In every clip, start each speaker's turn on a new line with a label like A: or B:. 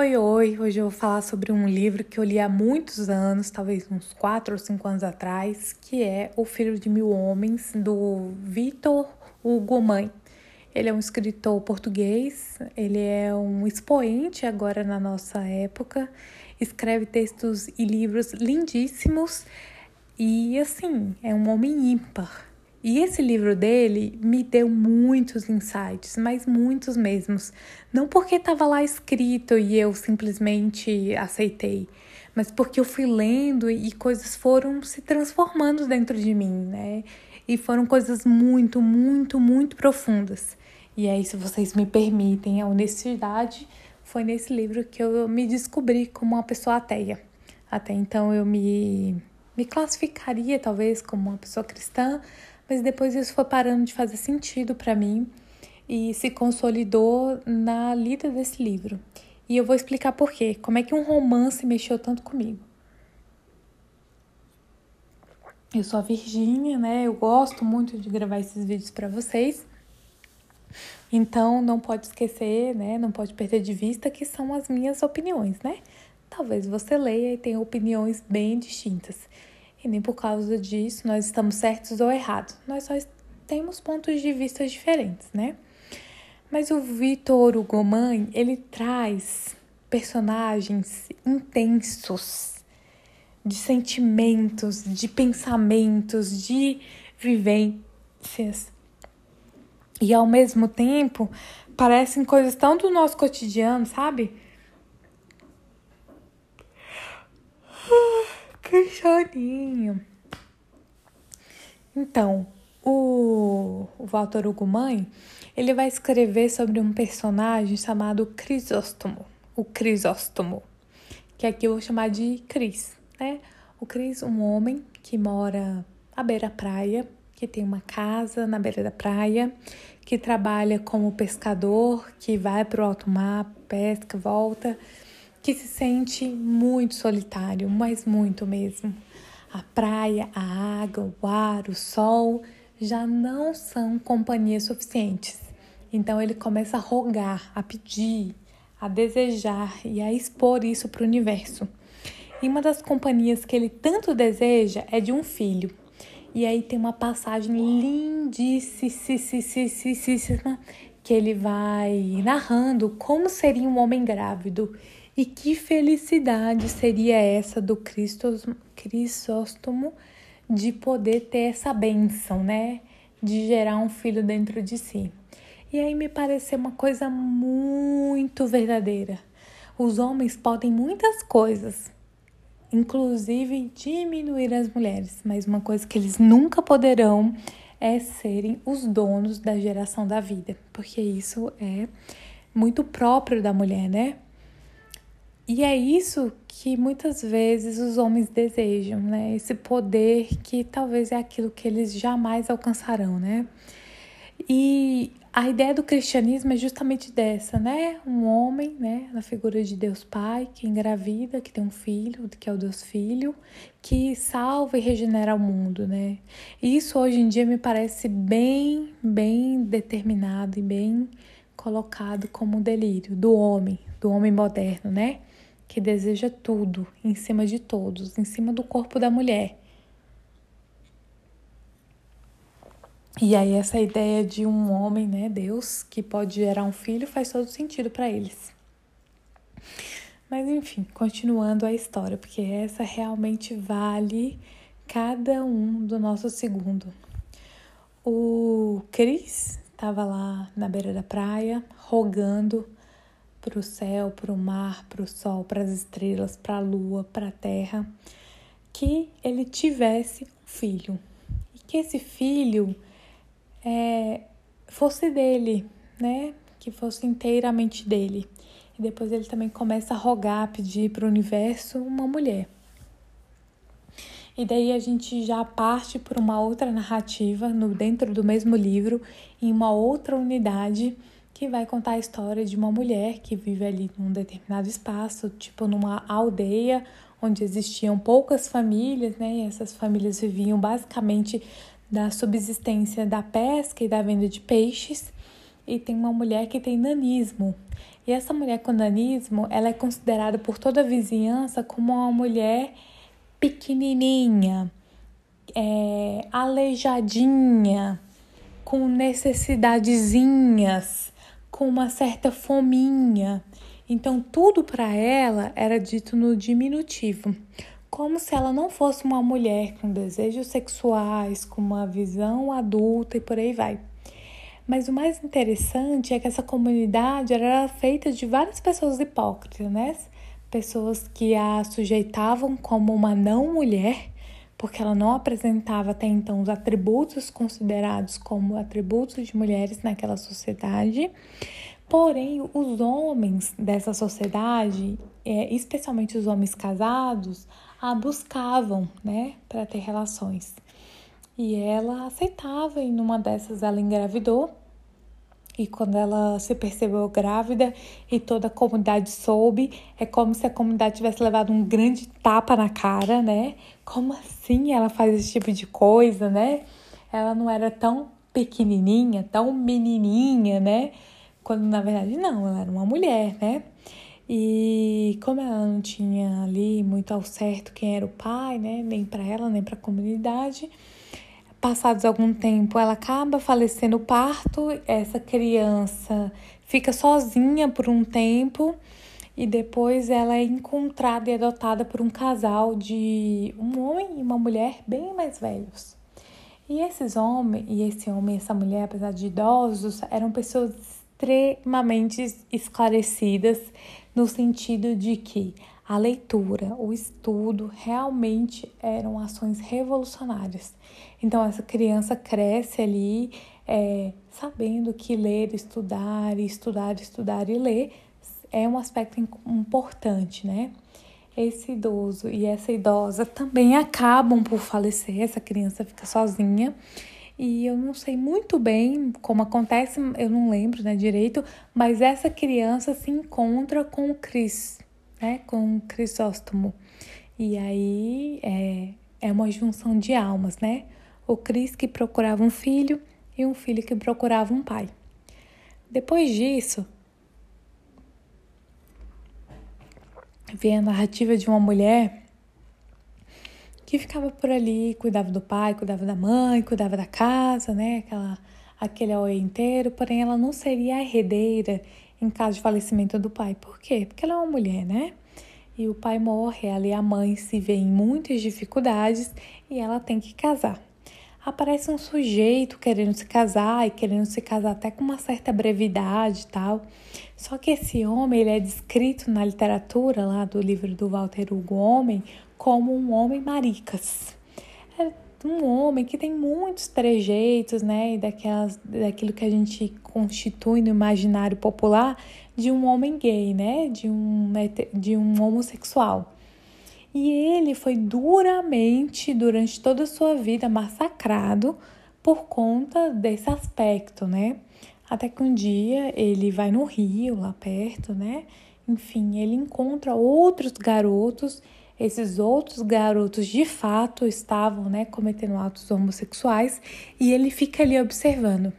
A: Oi, oi! Hoje eu vou falar sobre um livro que eu li há muitos anos, talvez uns 4 ou 5 anos atrás, que é O Filho de Mil Homens, do Vitor Hugo Mãe. Ele é um escritor português, ele é um expoente agora na nossa época, escreve textos e livros lindíssimos e, assim, é um homem ímpar. E esse livro dele me deu muitos insights, mas muitos mesmos. Não porque estava lá escrito e eu simplesmente aceitei, mas porque eu fui lendo e coisas foram se transformando dentro de mim, né? E foram coisas muito, muito, muito profundas. E aí, se vocês me permitem a honestidade, foi nesse livro que eu me descobri como uma pessoa ateia. Até então eu me, me classificaria talvez como uma pessoa cristã, mas depois isso foi parando de fazer sentido para mim e se consolidou na lida desse livro. E eu vou explicar por quê, como é que um romance mexeu tanto comigo. Eu sou a Virgínia, né? Eu gosto muito de gravar esses vídeos para vocês. Então não pode esquecer, né? Não pode perder de vista que são as minhas opiniões, né? Talvez você leia e tenha opiniões bem distintas. E nem por causa disso nós estamos certos ou errados. Nós só temos pontos de vista diferentes, né? Mas o Vitor Hugo Mãe, ele traz personagens intensos de sentimentos, de pensamentos, de vivências. E ao mesmo tempo, parecem coisas tão do nosso cotidiano, sabe? Que chorinho. Então, o, o Walter Hugo Mãe, ele vai escrever sobre um personagem chamado Crisóstomo. O Crisóstomo, que aqui eu vou chamar de Cris, né? O Cris, um homem que mora à beira-praia, que tem uma casa na beira da praia, que trabalha como pescador, que vai para o alto mar, pesca, volta que se sente muito solitário, mas muito mesmo. A praia, a água, o ar, o sol já não são companhias suficientes. Então ele começa a rogar, a pedir, a desejar e a expor isso para o universo. E uma das companhias que ele tanto deseja é de um filho. E aí tem uma passagem lindíssima que ele vai narrando como seria um homem grávido e que felicidade seria essa do Crisóstomo de poder ter essa benção, né? De gerar um filho dentro de si. E aí me pareceu uma coisa muito verdadeira. Os homens podem muitas coisas, inclusive diminuir as mulheres, mas uma coisa que eles nunca poderão é serem os donos da geração da vida, porque isso é muito próprio da mulher, né? E é isso que muitas vezes os homens desejam, né? Esse poder que talvez é aquilo que eles jamais alcançarão, né? E a ideia do cristianismo é justamente dessa, né? Um homem, né, na figura de Deus Pai, que engravida, que tem um filho, que é o Deus Filho, que salva e regenera o mundo, né? Isso hoje em dia me parece bem, bem determinado e bem colocado como um delírio do homem, do homem moderno, né? que deseja tudo em cima de todos, em cima do corpo da mulher. E aí essa ideia de um homem, né, Deus, que pode gerar um filho faz todo sentido para eles. Mas enfim, continuando a história, porque essa realmente vale cada um do nosso segundo. O Cris estava lá na beira da praia, rogando para o céu, para o mar, para o sol, para as estrelas, para a lua, para a terra, que ele tivesse um filho e que esse filho é, fosse dele, né? Que fosse inteiramente dele. E depois ele também começa a rogar, a pedir para o universo uma mulher. E daí a gente já parte por uma outra narrativa no dentro do mesmo livro, em uma outra unidade que vai contar a história de uma mulher que vive ali num determinado espaço, tipo numa aldeia onde existiam poucas famílias, né? E essas famílias viviam basicamente da subsistência da pesca e da venda de peixes. e tem uma mulher que tem nanismo. E essa mulher com nanismo, ela é considerada por toda a vizinhança como uma mulher pequenininha, é, aleijadinha, com necessidadezinhas, com uma certa fominha. Então, tudo para ela era dito no diminutivo, como se ela não fosse uma mulher com desejos sexuais, com uma visão adulta e por aí vai. Mas o mais interessante é que essa comunidade era feita de várias pessoas hipócritas, né? Pessoas que a sujeitavam como uma não mulher, porque ela não apresentava até então os atributos considerados como atributos de mulheres naquela sociedade. Porém, os homens dessa sociedade, é, especialmente os homens casados, a buscavam, né, para ter relações. E ela aceitava, e numa dessas ela engravidou. E quando ela se percebeu grávida e toda a comunidade soube, é como se a comunidade tivesse levado um grande tapa na cara, né? Como assim ela faz esse tipo de coisa, né? Ela não era tão pequenininha, tão menininha, né? Quando na verdade não, ela era uma mulher, né? E como ela não tinha ali muito ao certo quem era o pai, né? Nem para ela, nem para a comunidade passados algum tempo, ela acaba falecendo o parto, essa criança fica sozinha por um tempo e depois ela é encontrada e adotada por um casal de um homem e uma mulher bem mais velhos. E esses homens, e esse homem e essa mulher, apesar de idosos, eram pessoas extremamente esclarecidas no sentido de que a leitura, o estudo realmente eram ações revolucionárias. Então, essa criança cresce ali é, sabendo que ler, estudar, estudar, estudar e ler é um aspecto importante, né? Esse idoso e essa idosa também acabam por falecer, essa criança fica sozinha. E eu não sei muito bem como acontece, eu não lembro né, direito, mas essa criança se encontra com o Cris né, com Crisóstomo. E aí é, é uma junção de almas, né? O Cris que procurava um filho e um filho que procurava um pai. Depois disso, vem a narrativa de uma mulher que ficava por ali, cuidava do pai, cuidava da mãe, cuidava da casa, né? Aquela, aquele aoi inteiro, porém ela não seria a herdeira em caso de falecimento do pai. Por quê? Porque ela é uma mulher, né? E o pai morre, ela e a mãe se vê em muitas dificuldades e ela tem que casar. Aparece um sujeito querendo se casar e querendo se casar até com uma certa brevidade e tal. Só que esse homem, ele é descrito na literatura lá do livro do Walter Hugo Homem como um homem maricas. Um homem que tem muitos trejeitos, né, e daquelas, daquilo que a gente constitui no imaginário popular de um homem gay, né, de um, de um homossexual. E ele foi duramente, durante toda a sua vida, massacrado por conta desse aspecto, né? Até que um dia ele vai no rio, lá perto, né? Enfim, ele encontra outros garotos esses outros garotos de fato estavam né, cometendo atos homossexuais e ele fica ali observando.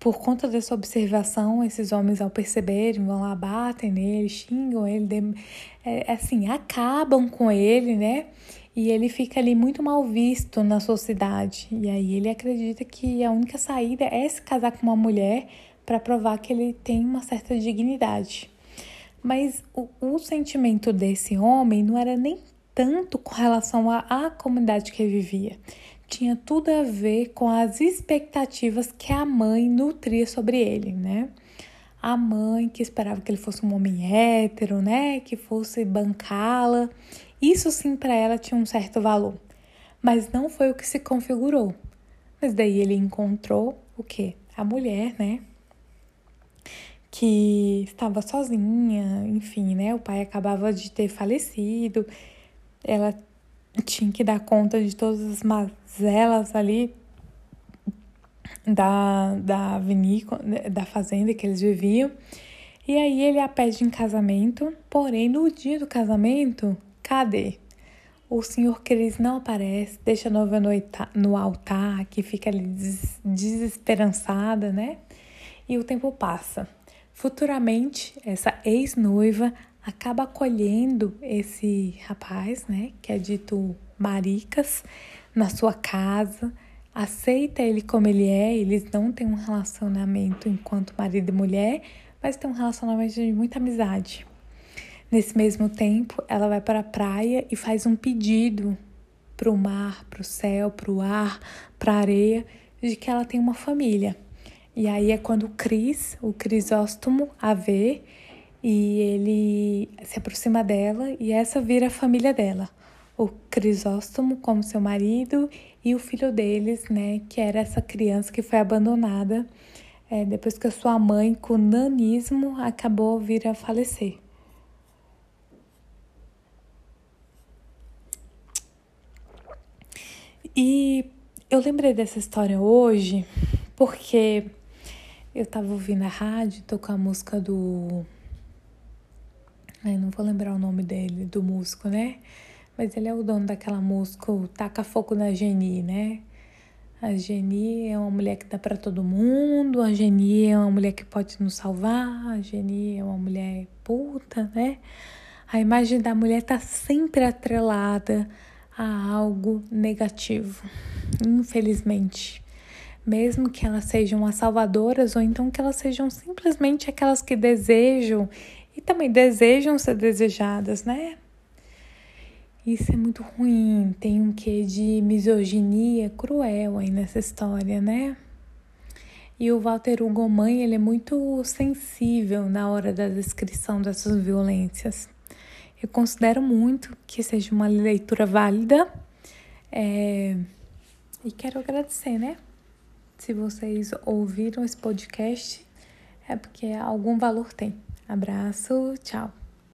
A: Por conta dessa observação, esses homens, ao perceberem, vão lá, batem nele, xingam ele, é, assim, acabam com ele, né? E ele fica ali muito mal visto na sociedade. E aí ele acredita que a única saída é se casar com uma mulher para provar que ele tem uma certa dignidade. Mas o, o sentimento desse homem não era nem tanto com relação à, à comunidade que ele vivia. Tinha tudo a ver com as expectativas que a mãe nutria sobre ele, né? A mãe que esperava que ele fosse um homem hétero, né? Que fosse bancá-la. Isso sim para ela tinha um certo valor. Mas não foi o que se configurou. Mas daí ele encontrou o quê? A mulher, né? Que estava sozinha, enfim, né? O pai acabava de ter falecido, ela tinha que dar conta de todas as mazelas ali da, da vinícola, da fazenda que eles viviam. E aí ele a pede em casamento, porém no dia do casamento, cadê? O senhor Cris não aparece, deixa a noiva no altar, que fica ali desesperançada, né? e o tempo passa. Futuramente, essa ex-noiva acaba acolhendo esse rapaz, né, que é dito Maricas, na sua casa, aceita ele como ele é, eles não têm um relacionamento enquanto marido e mulher, mas tem um relacionamento de muita amizade. Nesse mesmo tempo, ela vai para a praia e faz um pedido para o mar, para o céu, para o ar, para a areia, de que ela tem uma família. E aí é quando o Cris, o Crisóstomo, a vê e ele se aproxima dela e essa vira a família dela. O Crisóstomo como seu marido e o filho deles, né, que era essa criança que foi abandonada é, depois que a sua mãe, com nanismo, acabou vir a falecer. E eu lembrei dessa história hoje porque eu tava ouvindo a rádio, tocou a música do. Ai, não vou lembrar o nome dele, do músico, né? Mas ele é o dono daquela música, o Taca Fogo na Geni, né? A Geni é uma mulher que dá para todo mundo, a Geni é uma mulher que pode nos salvar, a Geni é uma mulher puta, né? A imagem da mulher tá sempre atrelada a algo negativo, infelizmente. Mesmo que elas sejam as salvadoras ou então que elas sejam simplesmente aquelas que desejam e também desejam ser desejadas, né? Isso é muito ruim, tem um quê de misoginia cruel aí nessa história, né? E o Walter Hugo Mãe, ele é muito sensível na hora da descrição dessas violências. Eu considero muito que seja uma leitura válida. É... E quero agradecer, né? Se vocês ouviram esse podcast, é porque algum valor tem. Abraço, tchau.